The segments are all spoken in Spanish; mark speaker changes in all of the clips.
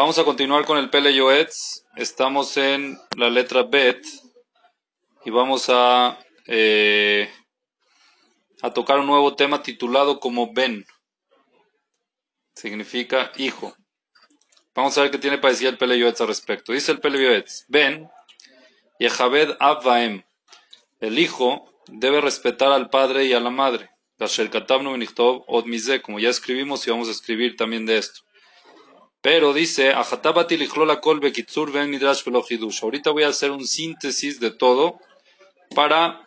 Speaker 1: Vamos a continuar con el Pele Yoetz. Estamos en la letra Bet y vamos a, eh, a tocar un nuevo tema titulado como Ben. Significa hijo. Vamos a ver qué tiene para decir el Pele Yoetz al respecto. Dice el Pele Yoetz, Ben, Yehaved Abvaem. El hijo debe respetar al padre y a la madre. Como ya escribimos y vamos a escribir también de esto. Pero dice, ahorita voy a hacer un síntesis de todo para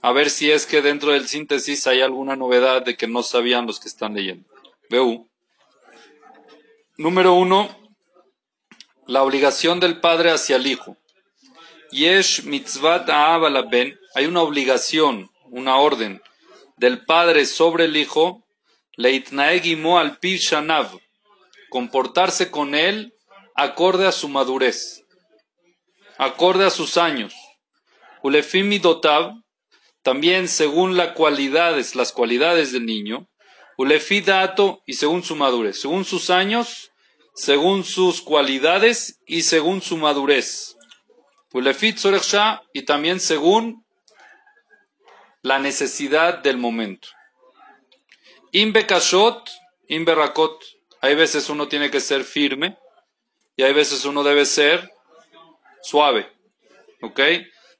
Speaker 1: a ver si es que dentro del síntesis hay alguna novedad de que no sabían los que están leyendo. Veu. Número uno, la obligación del padre hacia el hijo. Yesh mitzvat ben. Hay una obligación, una orden del padre sobre el hijo. Leitnaegimo al shanav comportarse con él acorde a su madurez, acorde a sus años. Ulefimi dotav, también según las cualidades, las cualidades del niño. Ulefi dato y según su madurez, según sus años, según sus cualidades y según su madurez. Ulefi y también según la necesidad del momento. Imbe kashot, imbe rakot. Hay veces uno tiene que ser firme y hay veces uno debe ser suave. ¿Ok?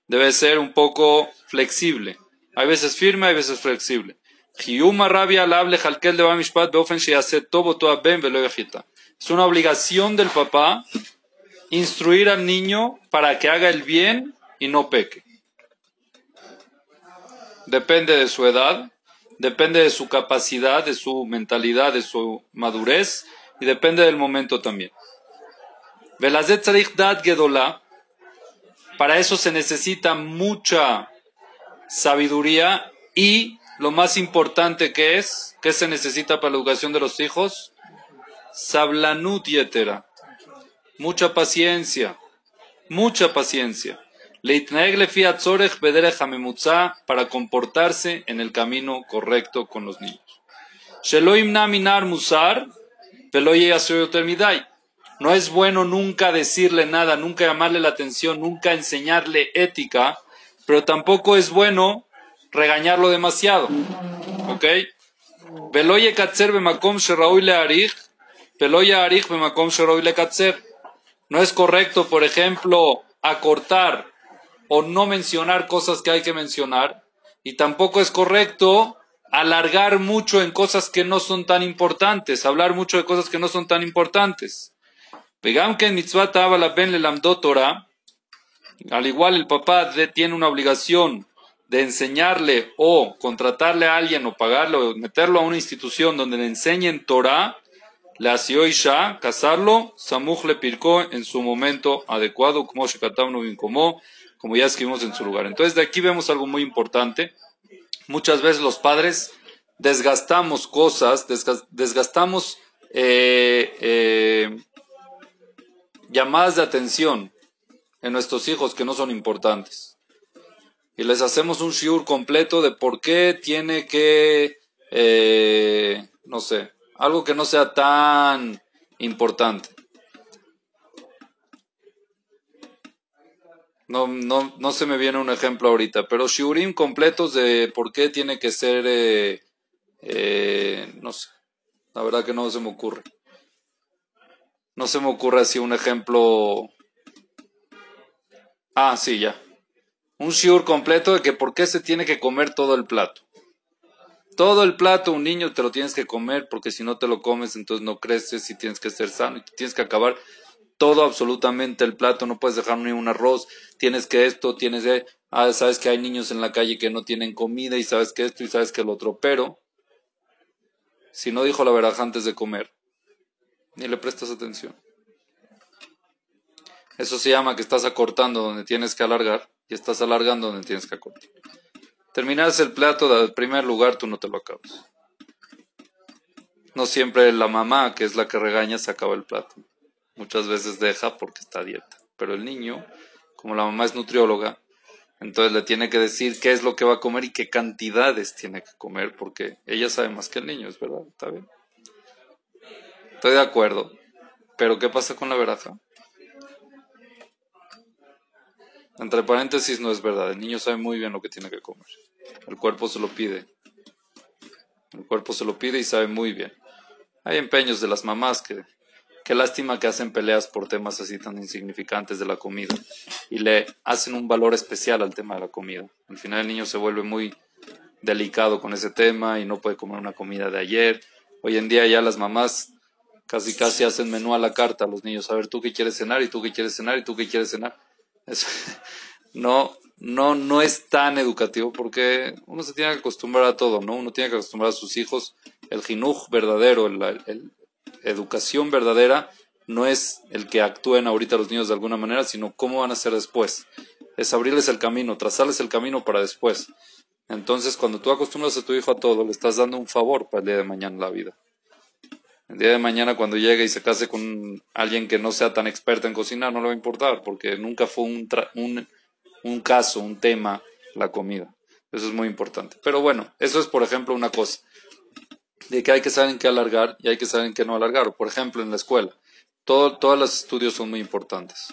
Speaker 1: Debe ser un poco flexible. Hay veces firme, hay veces flexible. Es una obligación del papá instruir al niño para que haga el bien y no peque. Depende de su edad, depende de su capacidad, de su mentalidad, de su madurez y depende del momento también. Para eso se necesita mucha sabiduría y lo más importante que es, ¿qué se necesita para la educación de los hijos? Sablanut yetera. Mucha paciencia. Mucha paciencia para comportarse en el camino correcto con los niños. No es bueno nunca decirle nada, nunca llamarle la atención, nunca enseñarle ética, pero tampoco es bueno regañarlo demasiado. ¿Ok? No es correcto, por ejemplo, acortar o no mencionar cosas que hay que mencionar. Y tampoco es correcto alargar mucho en cosas que no son tan importantes, hablar mucho de cosas que no son tan importantes. La al igual el papá tiene una obligación de enseñarle o contratarle a alguien o pagarlo o meterlo a una institución donde le enseñen Torah, le isha, casarlo, samuch le pircó en su momento adecuado, como como como ya escribimos en su lugar. Entonces, de aquí vemos algo muy importante. Muchas veces los padres desgastamos cosas, desgastamos eh, eh, llamadas de atención en nuestros hijos que no son importantes. Y les hacemos un shiur completo de por qué tiene que, eh, no sé, algo que no sea tan importante. No, no, no se me viene un ejemplo ahorita, pero shiurim completos de por qué tiene que ser, eh, eh, no sé, la verdad que no se me ocurre. No se me ocurre así un ejemplo. Ah, sí, ya. Un shiur completo de que por qué se tiene que comer todo el plato. Todo el plato, un niño te lo tienes que comer porque si no te lo comes entonces no creces y tienes que ser sano y tienes que acabar todo absolutamente el plato, no puedes dejar ni un arroz, tienes que esto, tienes que, ah, sabes que hay niños en la calle que no tienen comida y sabes que esto y sabes que lo otro, pero si no dijo la verdad antes de comer, ni le prestas atención. Eso se llama que estás acortando donde tienes que alargar y estás alargando donde tienes que acortar. Terminas el plato del primer lugar, tú no te lo acabas. No siempre la mamá, que es la que regaña, se acaba el plato muchas veces deja porque está a dieta. Pero el niño, como la mamá es nutrióloga, entonces le tiene que decir qué es lo que va a comer y qué cantidades tiene que comer, porque ella sabe más que el niño, ¿es verdad? ¿Está bien? Estoy de acuerdo. Pero ¿qué pasa con la veraja? Entre paréntesis no es verdad. El niño sabe muy bien lo que tiene que comer. El cuerpo se lo pide. El cuerpo se lo pide y sabe muy bien. Hay empeños de las mamás que, qué lástima que hacen peleas por temas así tan insignificantes de la comida y le hacen un valor especial al tema de la comida. Al final el niño se vuelve muy delicado con ese tema y no puede comer una comida de ayer. Hoy en día ya las mamás casi casi hacen menú a la carta a los niños. A ver, tú qué quieres cenar y tú qué quieres cenar y tú qué quieres cenar. no, no, no es tan educativo porque uno se tiene que acostumbrar a todo, ¿no? Uno tiene que acostumbrar a sus hijos. El jinuj verdadero, la educación verdadera, no es el que actúen ahorita los niños de alguna manera, sino cómo van a ser después. Es abrirles el camino, trazarles el camino para después. Entonces, cuando tú acostumbras a tu hijo a todo, le estás dando un favor para el día de mañana la vida. El día de mañana, cuando llegue y se case con alguien que no sea tan experto en cocinar, no le va a importar, porque nunca fue un, un, un caso, un tema, la comida. Eso es muy importante. Pero bueno, eso es, por ejemplo, una cosa. De que hay que saber en qué alargar y hay que saber en qué no alargar. Por ejemplo, en la escuela. Todo, todos los estudios son muy importantes.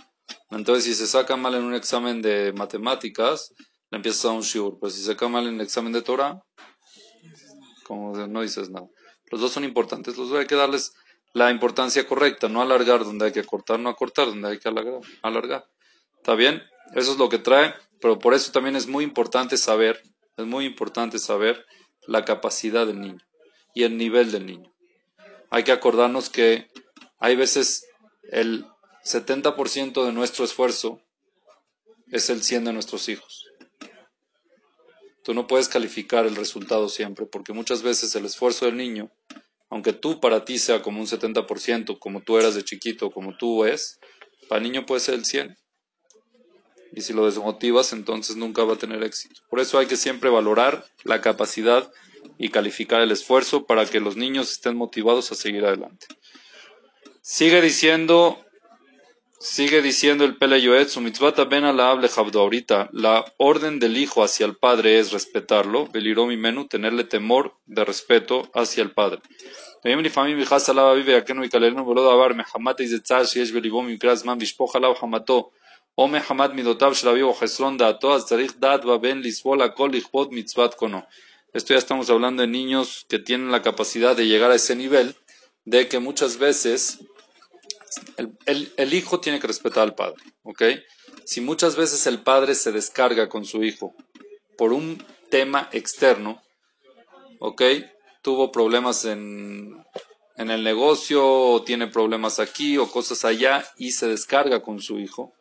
Speaker 1: Entonces, si se saca mal en un examen de matemáticas, le empiezas a un shiur. Pero si se saca mal en el examen de Torah, como no dices nada. Los dos son importantes. Los dos hay que darles la importancia correcta, no alargar donde hay que cortar, no acortar donde hay que alargar. alargar. ¿Está bien? Eso es lo que trae, pero por eso también es muy importante saber, es muy importante saber la capacidad del niño y el nivel del niño. Hay que acordarnos que hay veces el 70% de nuestro esfuerzo es el 100 de nuestros hijos. Tú no puedes calificar el resultado siempre, porque muchas veces el esfuerzo del niño, aunque tú para ti sea como un 70%, como tú eras de chiquito, como tú es, para el niño puede ser el 100. Y si lo desmotivas, entonces nunca va a tener éxito. Por eso hay que siempre valorar la capacidad y calificar el esfuerzo para que los niños estén motivados a seguir adelante. Sigue diciendo, sigue diciendo el Pele su mitzvata ben la hable ahorita, la orden del hijo hacia el padre es respetarlo, beliromi menú, tenerle temor de respeto hacia el padre. Esto ya estamos hablando de niños que tienen la capacidad de llegar a ese nivel de que muchas veces el, hijo tiene que respetar al padre, ¿ok? Si muchas veces el padre se descarga con su hijo por un tema externo, ¿ok? Tuvo problemas en, en el negocio, o tiene problemas aquí o cosas allá y se descarga con su hijo,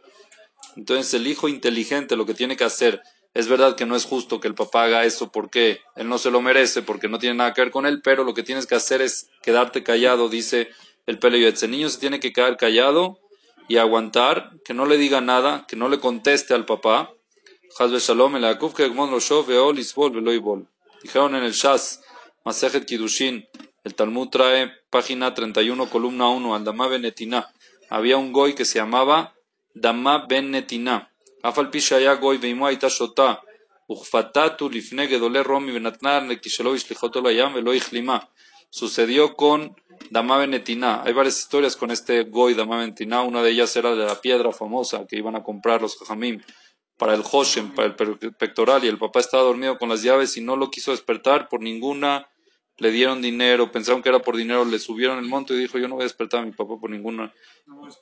Speaker 1: entonces el hijo inteligente lo que tiene que hacer, es verdad que no es justo que el papá haga eso porque él no se lo merece, porque no tiene nada que ver con él, pero lo que tienes que hacer es quedarte callado, dice el Peleyetz. El niño se tiene que quedar callado y aguantar, que no le diga nada, que no le conteste al papá. Dijeron en el Shas, Masejet Kidushin, el Talmud trae página 31, columna 1, al Damá Benetina. Había un goy que se llamaba Damá Benetina. אף על פי שהיה גוי ואמו הייתה שותה, וכפתתו לפני גדולי רומי ונתנה כשלא השליחותו לים ולא החלימה. Sucedió con Dama Benetina. Hay varias historias con este Goy Dama Benetina. Una de ellas era de la piedra famosa que iban a comprar los Jajamim para el Hoshem, para el pectoral. Y el papá estaba dormido con las llaves y no lo quiso despertar por ninguna le dieron dinero, pensaron que era por dinero, le subieron el monto y dijo, yo no voy a despertar a mi papá por ninguna,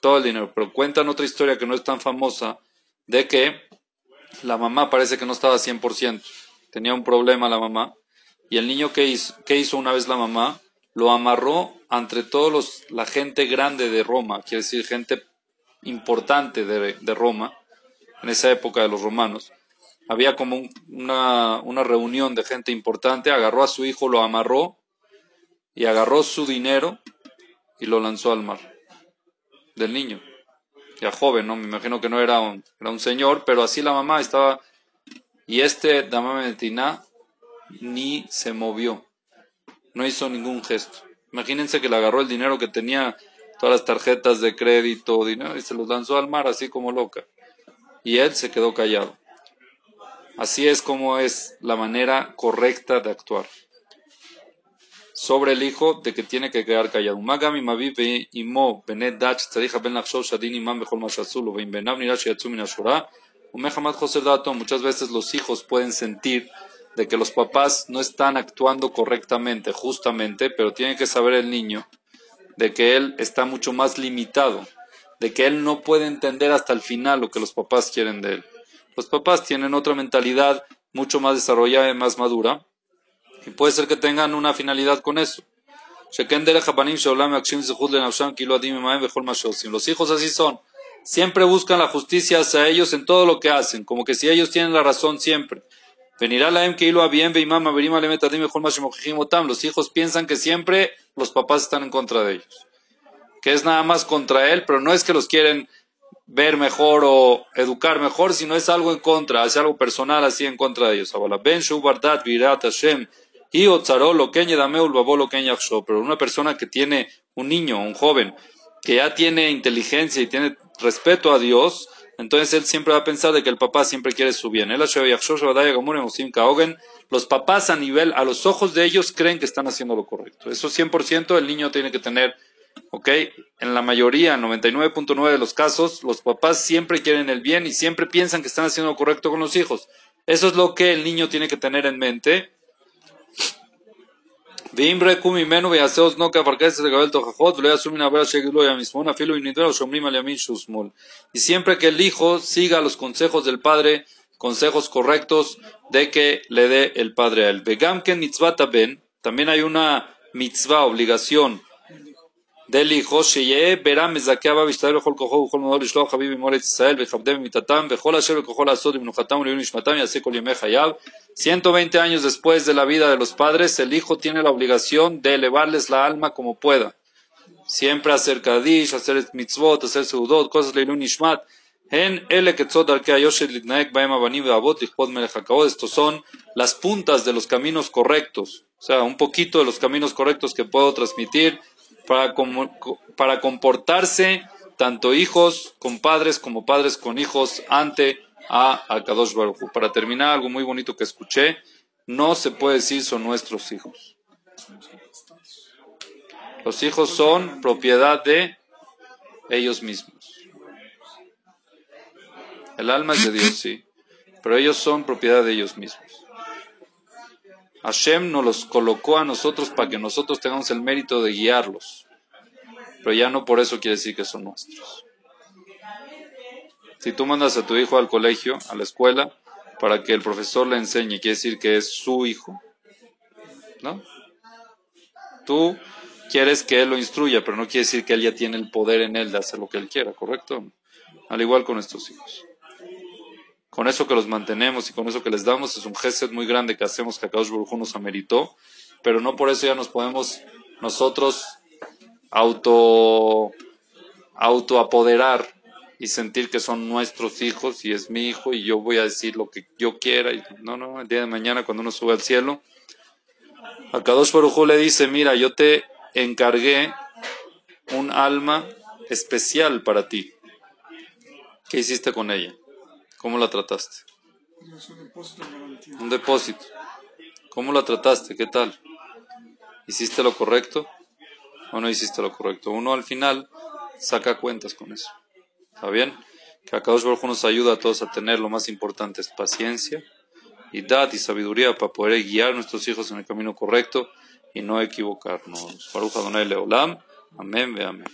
Speaker 1: todo el dinero. Pero cuentan otra historia que no es tan famosa, de que la mamá parece que no estaba 100%, tenía un problema la mamá, y el niño que hizo, ¿qué hizo una vez la mamá? Lo amarró entre todos los, la gente grande de Roma, quiere decir gente importante de, de Roma, en esa época de los romanos, había como una, una reunión de gente importante, agarró a su hijo, lo amarró y agarró su dinero y lo lanzó al mar del niño. Ya joven, ¿no? Me imagino que no era un, era un señor, pero así la mamá estaba. Y este Dama Metina ni se movió, no hizo ningún gesto. Imagínense que le agarró el dinero que tenía, todas las tarjetas de crédito, dinero, y se los lanzó al mar así como loca. Y él se quedó callado. Así es como es la manera correcta de actuar. Sobre el hijo de que tiene que quedar callado. Magami mavi imo benet dach tzarija ben lachshov shadin imam bechol ma shazulu vein benav nira sheyatzu min hashorah umehamad dato. Muchas veces los hijos pueden sentir de que los papás no están actuando correctamente, justamente, pero tiene que saber el niño de que él está mucho más limitado, de que él no puede entender hasta el final lo que los papás quieren de él. Los papás tienen otra mentalidad mucho más desarrollada y más madura, y puede ser que tengan una finalidad con eso. Los hijos así son. Siempre buscan la justicia hacia ellos en todo lo que hacen, como que si ellos tienen la razón siempre. Los hijos piensan que siempre los papás están en contra de ellos. Que es nada más contra él, pero no es que los quieren ver mejor o educar mejor, sino es algo en contra, es algo personal así en contra de ellos. Pero una persona que tiene un niño, un joven, que ya tiene inteligencia y tiene respeto a Dios, entonces él siempre va a pensar de que el papá siempre quiere su bien. Los papás a nivel, a los ojos de ellos creen que están haciendo lo correcto. Eso 100% el niño tiene que tener, ¿ok? En la mayoría, 99.9 de los casos, los papás siempre quieren el bien y siempre piensan que están haciendo lo correcto con los hijos. Eso es lo que el niño tiene que tener en mente y siempre que el hijo siga los consejos del padre, consejos correctos de que le dé el padre a él. También hay una mitzvah, obligación del hijo, שיהיה ברם מזכה וישתעל בכל כוחו ובכל מאודו לשלוח חביב ממולדת ישראל ויכבדם במיתתם וכל אשר בכוחו לעשות במנוחתם ולעילוי נשמתם יעשה כל ימי חייו. 120 años después de la vida de los padres, el hijo tiene la obligación de elevarles la alma como pueda. Siempre hacer kadish, hacer mitzvot, hacer seudot, cosas leilun nishmat. En el Estos son las puntas de los caminos correctos. O sea, un poquito de los caminos correctos que puedo transmitir para, para comportarse tanto hijos con padres como padres con hijos ante a Akadosh Baruj Para terminar, algo muy bonito que escuché, no se puede decir son nuestros hijos. Los hijos son propiedad de ellos mismos. El alma es de Dios, sí, pero ellos son propiedad de ellos mismos. Hashem nos los colocó a nosotros para que nosotros tengamos el mérito de guiarlos. Pero ya no por eso quiere decir que son nuestros. Si tú mandas a tu hijo al colegio, a la escuela, para que el profesor le enseñe, quiere decir que es su hijo. ¿No? Tú quieres que él lo instruya, pero no quiere decir que él ya tiene el poder en él de hacer lo que él quiera, ¿correcto? Al igual con nuestros hijos con eso que los mantenemos y con eso que les damos, es un gesed muy grande que hacemos que Akadosh Baruj nos ameritó, pero no por eso ya nos podemos nosotros auto, auto apoderar y sentir que son nuestros hijos y es mi hijo y yo voy a decir lo que yo quiera. Y, no, no, el día de mañana cuando uno sube al cielo, Akadosh Baruj le dice, mira, yo te encargué un alma especial para ti. ¿Qué hiciste con ella? ¿Cómo la trataste? Un depósito. ¿Cómo la trataste? ¿Qué tal? ¿Hiciste lo correcto o no hiciste lo correcto? Uno al final saca cuentas con eso. ¿Está bien? Que acá Baruj nos ayuda a todos a tener lo más importante es paciencia y dad y sabiduría para poder guiar a nuestros hijos en el camino correcto y no equivocarnos. Baruch Adonai Leolam. Amén, ve amén.